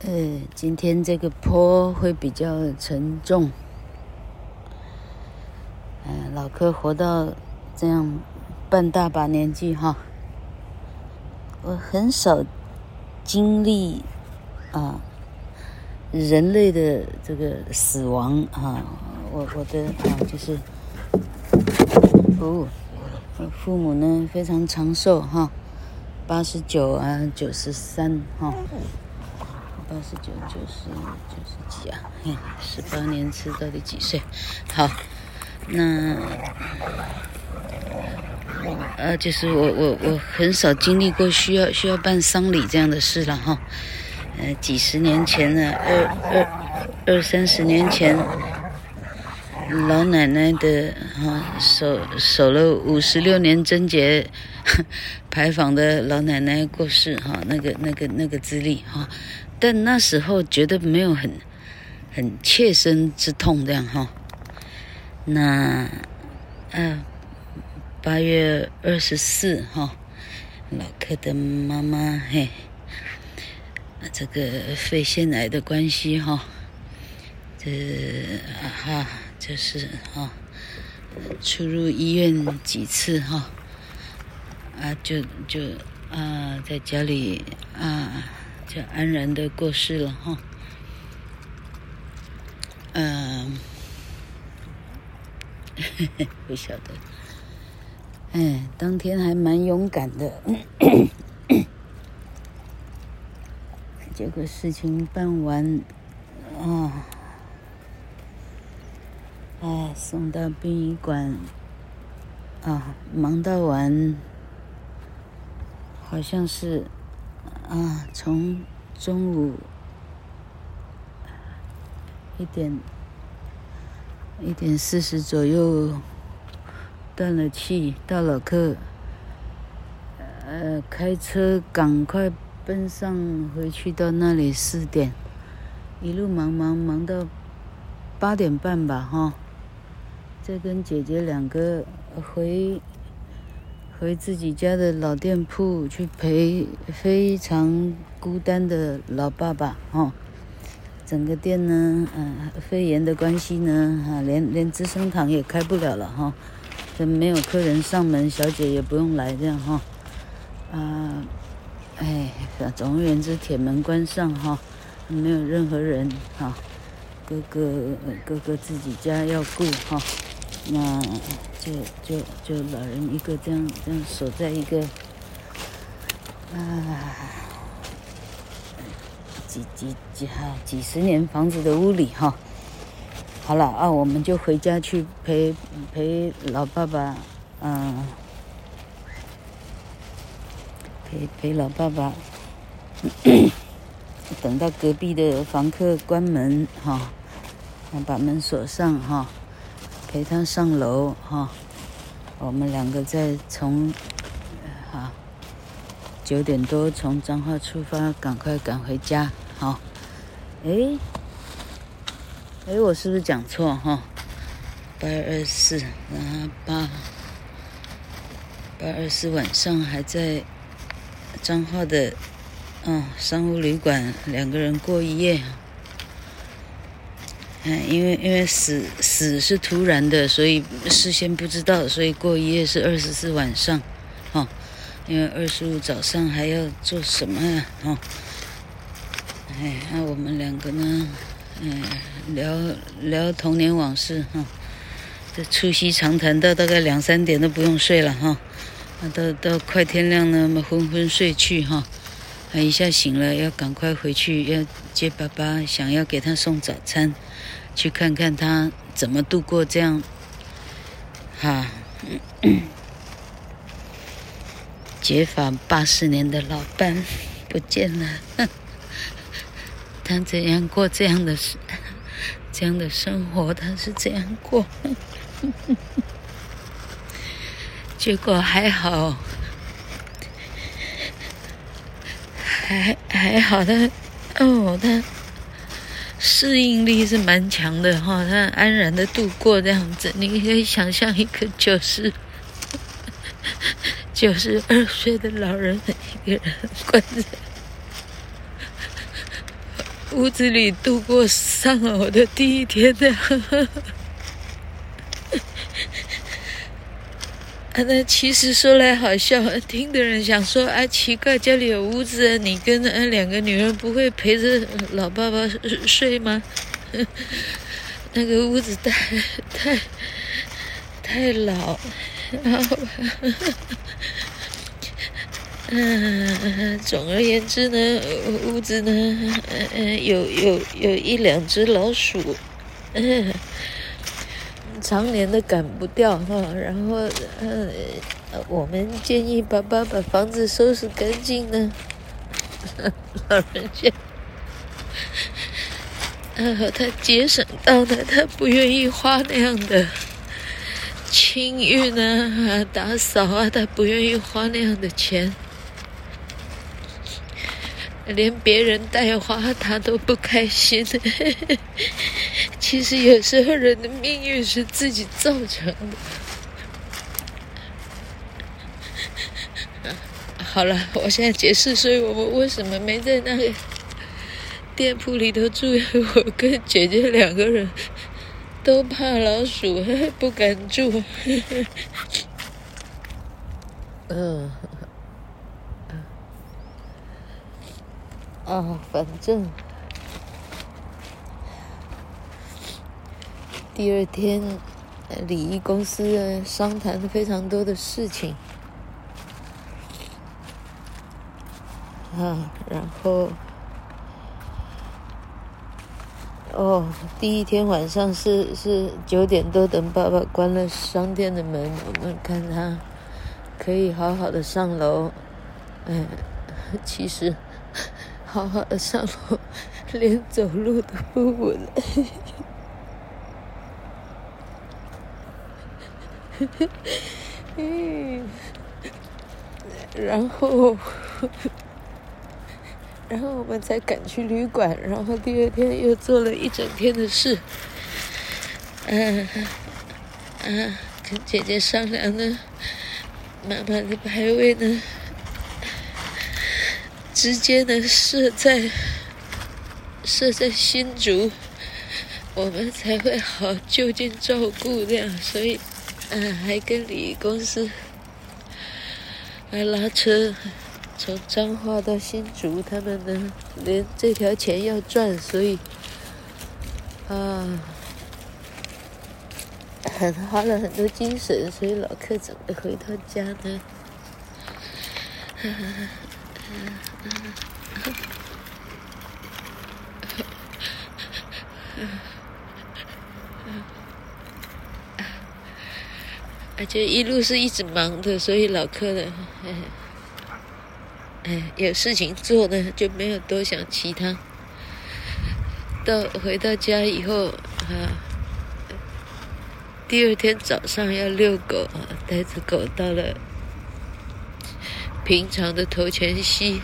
呃，今天这个坡会比较沉重。嗯、呃，老柯活到这样半大把年纪哈，我很少经历啊人类的这个死亡啊。我我的啊就是，哦，我父母呢非常长寿哈，八十九啊，九十三哈。八十九、九十、九十几啊？嘿，十八年次到底几岁？好，那呃，就是我我我很少经历过需要需要办丧礼这样的事了哈。呃，几十年前呢，二二二三十年前，老奶奶的哈守守了五十六年贞节 牌坊的老奶奶过世哈，那个那个那个资历哈。但那时候觉得没有很很切身之痛这样哈。那，呃，八月二十四哈，老柯的妈妈嘿，这个肺腺癌的关系哈，这啊哈就是哈，出入医院几次哈，啊就就啊在家里啊。就安然的过世了哈，嗯，不晓得，哎，当天还蛮勇敢的，结果事情办完，啊，哎，送到殡仪馆，啊，忙到晚，好像是。啊，从中午一点一点四十左右断了气，到老客，呃，开车赶快奔上回去，到那里四点，一路忙忙忙到八点半吧，哈，再跟姐姐两个回。回自己家的老店铺去陪非常孤单的老爸爸哦，整个店呢，嗯、呃，肺炎的关系呢，哈，连连资生堂也开不了了哈，这没有客人上门，小姐也不用来这样哈，啊，哎，总而言之，铁门关上哈，没有任何人哈，哥哥哥哥自己家要顾哈。那就就就老人一个这样这样守在一个啊几几几哈几十年房子的屋里哈，好了啊，我们就回家去陪陪老爸爸，嗯，陪陪老爸爸，等到隔壁的房客关门哈，把门锁上哈。陪他上楼哈，我们两个再从哈九点多从彰化出发，赶快赶回家。好，哎，哎，我是不是讲错哈？八月二十四，然后八八二四晚上还在彰化的嗯商务旅馆两个人过一夜。嗯，因为因为死死是突然的，所以事先不知道，所以过一夜是二十四晚上，哦，因为二十五早上还要做什么呀？哦，哎，那我们两个呢，嗯，聊聊童年往事哈，这促膝长谈到大概两三点都不用睡了哈，啊，到到快天亮了，嘛昏昏睡去哈，啊，一下醒了要赶快回去要接爸爸，想要给他送早餐。去看看他怎么度过这样，哈，结发八十年的老伴不见了，他怎样过这样的事，这样的生活？他是这样过，结果还好，还还好他，哦他。适应力是蛮强的哈，他安然的度过这样子。你可以想象一个九十 九十二岁的老人一个人关在屋子里度过丧偶的第一天的。呵 呵啊，那其实说来好笑，听的人想说啊，奇怪，家里有屋子，你跟那两个女人不会陪着老爸爸睡吗？那个屋子太太太老，然后，嗯，总而言之呢，屋子呢，嗯，有有有一两只老鼠，嗯。常年的赶不掉哈，然后呃，我们建议爸爸把房子收拾干净呢。老人家，然后他节省到的，他不愿意花那样的清运啊、打扫啊，他不愿意花那样的钱。连别人带花他都不开心。其实有时候人的命运是自己造成的。好了，我现在解释，所以我们为什么没在那个店铺里头住？我跟姐姐两个人都怕老鼠，不敢住。嗯。啊，反正第二天，礼仪公司商谈了非常多的事情啊，然后哦，第一天晚上是是九点多，等爸爸关了商店的门，我们看他可以好好的上楼，嗯，其实。好好的上楼，连走路都不稳。然后，然后我们才赶去旅馆，然后第二天又做了一整天的事。嗯，嗯，跟姐姐商量呢，妈妈的排位呢。直接呢设在设在新竹，我们才会好就近照顾这样，所以，嗯，还跟礼仪公司还拉车从彰化到新竹，他们呢连这条钱要赚，所以啊，很花了很多精神，所以老客怎么回到家呢？哈 哈呵而且一路是一直忙的，所以老客的，哎，有事情做呢，就没有多想其他。到回到家以后，啊，第二天早上要遛狗，带着狗到了。平常的头前溪，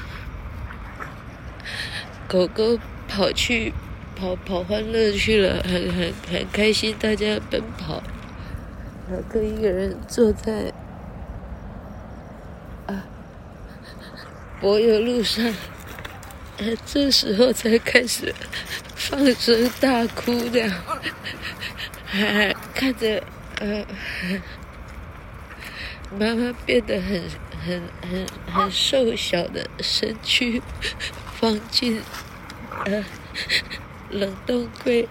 狗狗跑去跑跑欢乐去了，很很很开心，大家奔跑。老哥一个人坐在啊柏油路上，这时候才开始放声大哭，这样，还看着呃妈妈变得很。很很很瘦小的身躯放进呃冷冻柜，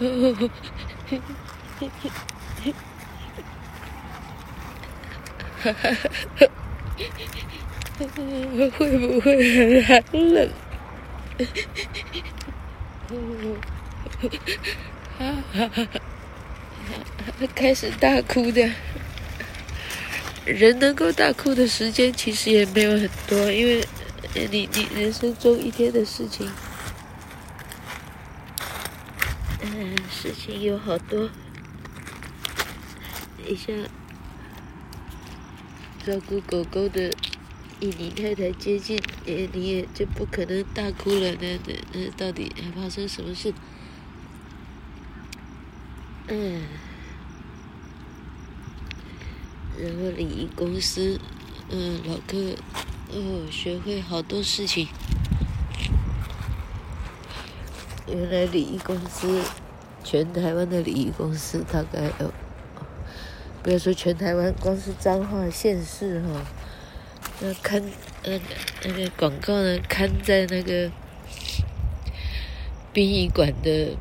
哦，哈哈哈，会不会很冷？哈哈哈，开始大哭的。人能够大哭的时间其实也没有很多，因为你你人生中一天的事情，嗯，事情有好多。等一下照顾狗狗的印尼太太接近，你你也就不可能大哭了。那那那到底还发生什么事？嗯。然后礼仪公司，嗯，老客，哦，学会好多事情。原来礼仪公司，全台湾的礼仪公司大概有，不要说全台湾，光是彰化县市哈，那看那个那个广告呢，看在那个殡仪馆的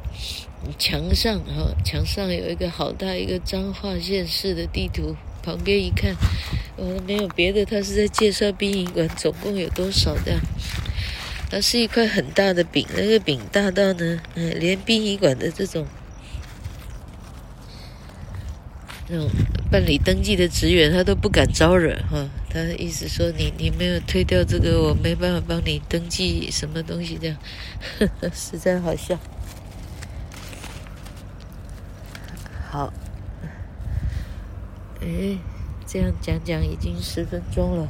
墙上哈，墙上有一个好大一个彰化县市的地图，旁边一看，哦，没有别的，他是在介绍殡仪馆总共有多少的。它是一块很大的饼，那个饼大到呢，嗯，连殡仪馆的这种那种办理登记的职员他都不敢招惹哈。他的意思说你你没有推掉这个，我没办法帮你登记什么东西这样，呵呵，实在好笑。好，哎，这样讲讲已经十分钟了，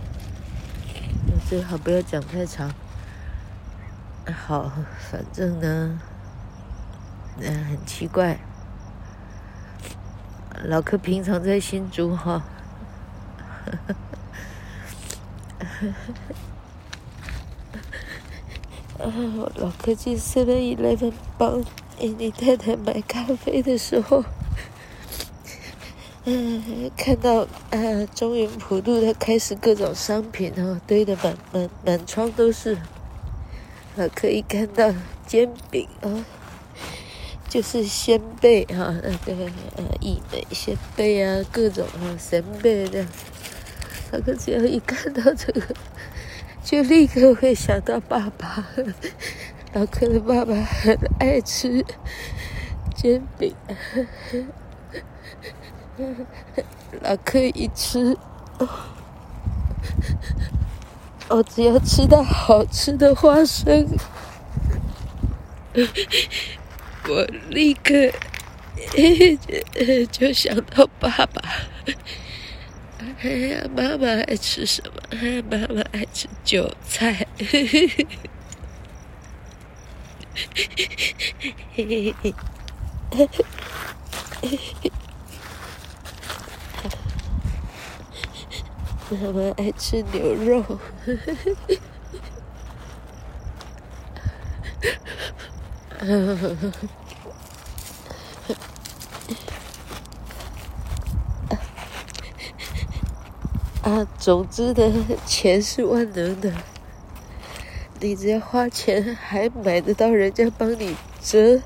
最好不要讲太长。好，反正呢，嗯，很奇怪。老柯平常在新竹哈，啊，老柯去 Seven Eleven 帮你太太买咖啡的时候，嗯，看到啊，中原普渡的开始各种商品哦，堆得满满满窗都是。啊，可以看到煎饼啊，就是仙贝哈，那个呃，义美仙贝啊，各种啊，仙贝的。他可只要一看到这个，就立刻会想到爸爸。老柯的爸爸很爱吃煎饼，老柯一吃。我只要吃到好吃的花生，我立刻 就想到爸爸。哎呀，妈妈爱吃什么？妈妈爱吃韭菜。妈妈爱吃牛肉，啊，总之呢钱是万能的，你只要花钱，还买得到人家帮你折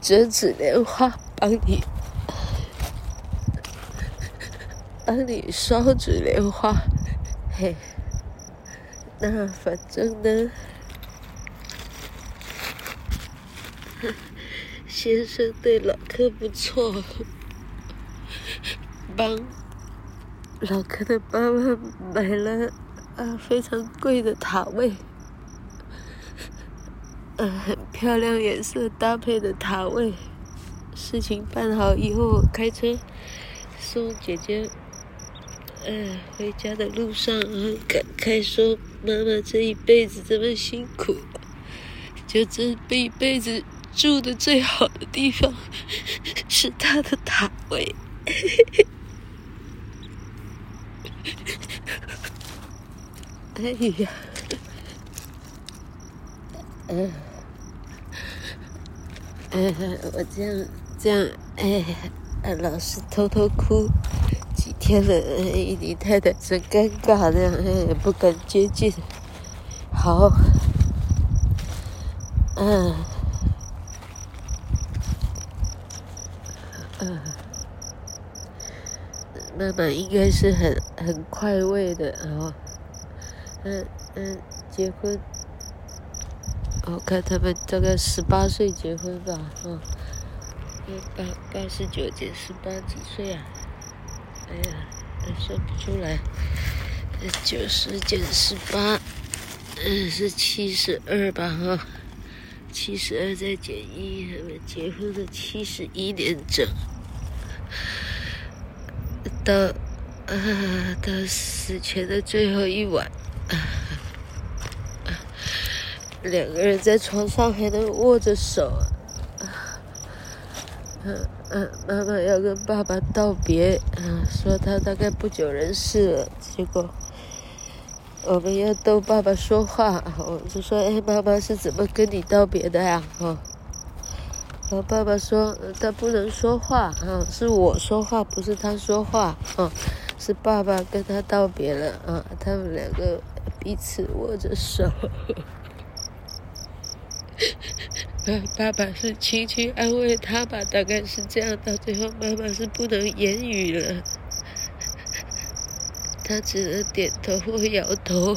折纸莲花，帮你。帮你烧纸莲花，嘿，那反正呢，先生对老柯不错，帮老柯的妈妈买了啊非常贵的塔位，呃、很漂亮颜色搭配的塔位，事情办好以后，开车送姐姐。哎，回家的路上很感慨，说妈妈这一辈子这么辛苦，就这一辈子住的最好的地方 是她的塔位。哎呀，嗯，嗯，我这样这样，哎，老是偷偷哭。天呐，你太太真尴尬的，不敢接近。好，嗯，嗯，妈妈应该是很很快慰的啊。嗯嗯，结婚，我看他们大概十八岁结婚吧，啊，八八十九减十八几岁啊？哎呀，说不出来。九十减十八，嗯，是七十二吧？哈，七十二再减一，结婚的七十一年整。到啊，到死前的最后一晚，两个人在床上还能握着手。嗯嗯，妈妈要跟爸爸道别，嗯，说他大概不久人世了。结果我们要逗爸爸说话，我就说：“哎，妈妈是怎么跟你道别的呀？”哈，我爸爸说：“他不能说话，啊，是我说话，不是他说话，啊，是爸爸跟他道别了，啊，他们两个彼此握着手。”爸爸是轻轻安慰他吧，大概是这样。到最后，妈妈是不能言语了，他只能点头或摇头。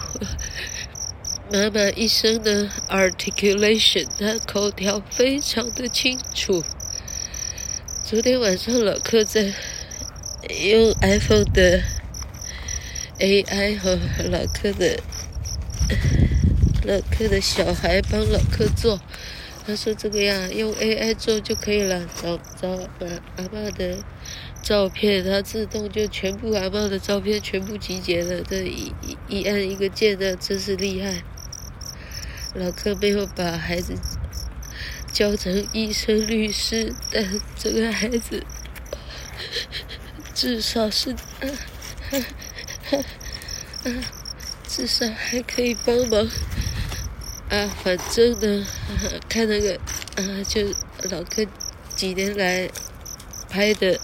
妈妈一生的 articulation，他口条非常的清楚。昨天晚上老克在用 iPhone 的 AI 和老克的老克的小孩帮老克做。他说：“这个呀，用 AI 做就可以了，找找把阿爸的照片，它自动就全部阿爸的照片全部集结了。这一一一按一个键的，真是厉害。”老哥没有把孩子教成医生、律师，但这个孩子至少是，至少还可以帮忙。啊，反正呢，看那个，啊，就老哥几年来拍的，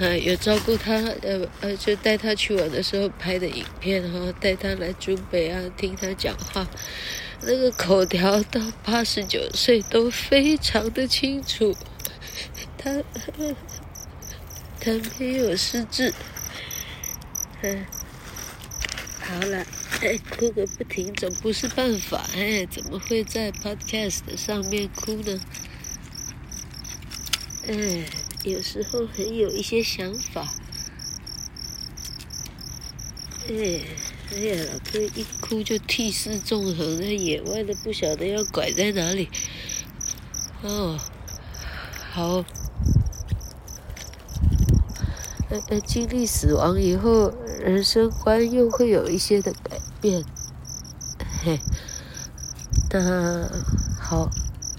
啊，有照顾他，呃呃，就带他去玩的时候拍的影片，然后带他来中北啊，听他讲话，那个口条到八十九岁都非常的清楚，他 他没有失智，嗯，好了。哎，哭个不停总不是办法。哎，怎么会在 Podcast 上面哭呢？哎，有时候很有一些想法。哎，哎呀，老哥一哭就涕泗纵横，在野外都不晓得要拐在哪里。哦，好。呃呃，经历死亡以后，人生观又会有一些的改变。嘿，那好，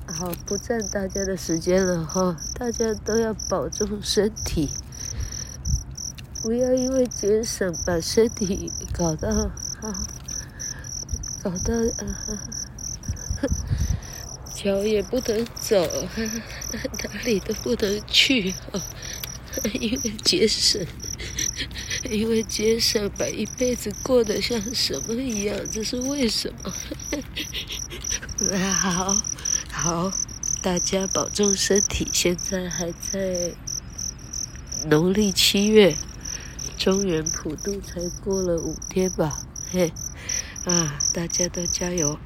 好，不占大家的时间了哈，大家都要保重身体，不要因为节省把身体搞到啊，搞到啊，脚也不能走，哪里都不能去啊。因为节省，因为节省，把一辈子过得像什么一样？这是为什么？好，好，大家保重身体。现在还在农历七月，中原普渡才过了五天吧？嘿，啊，大家都加油！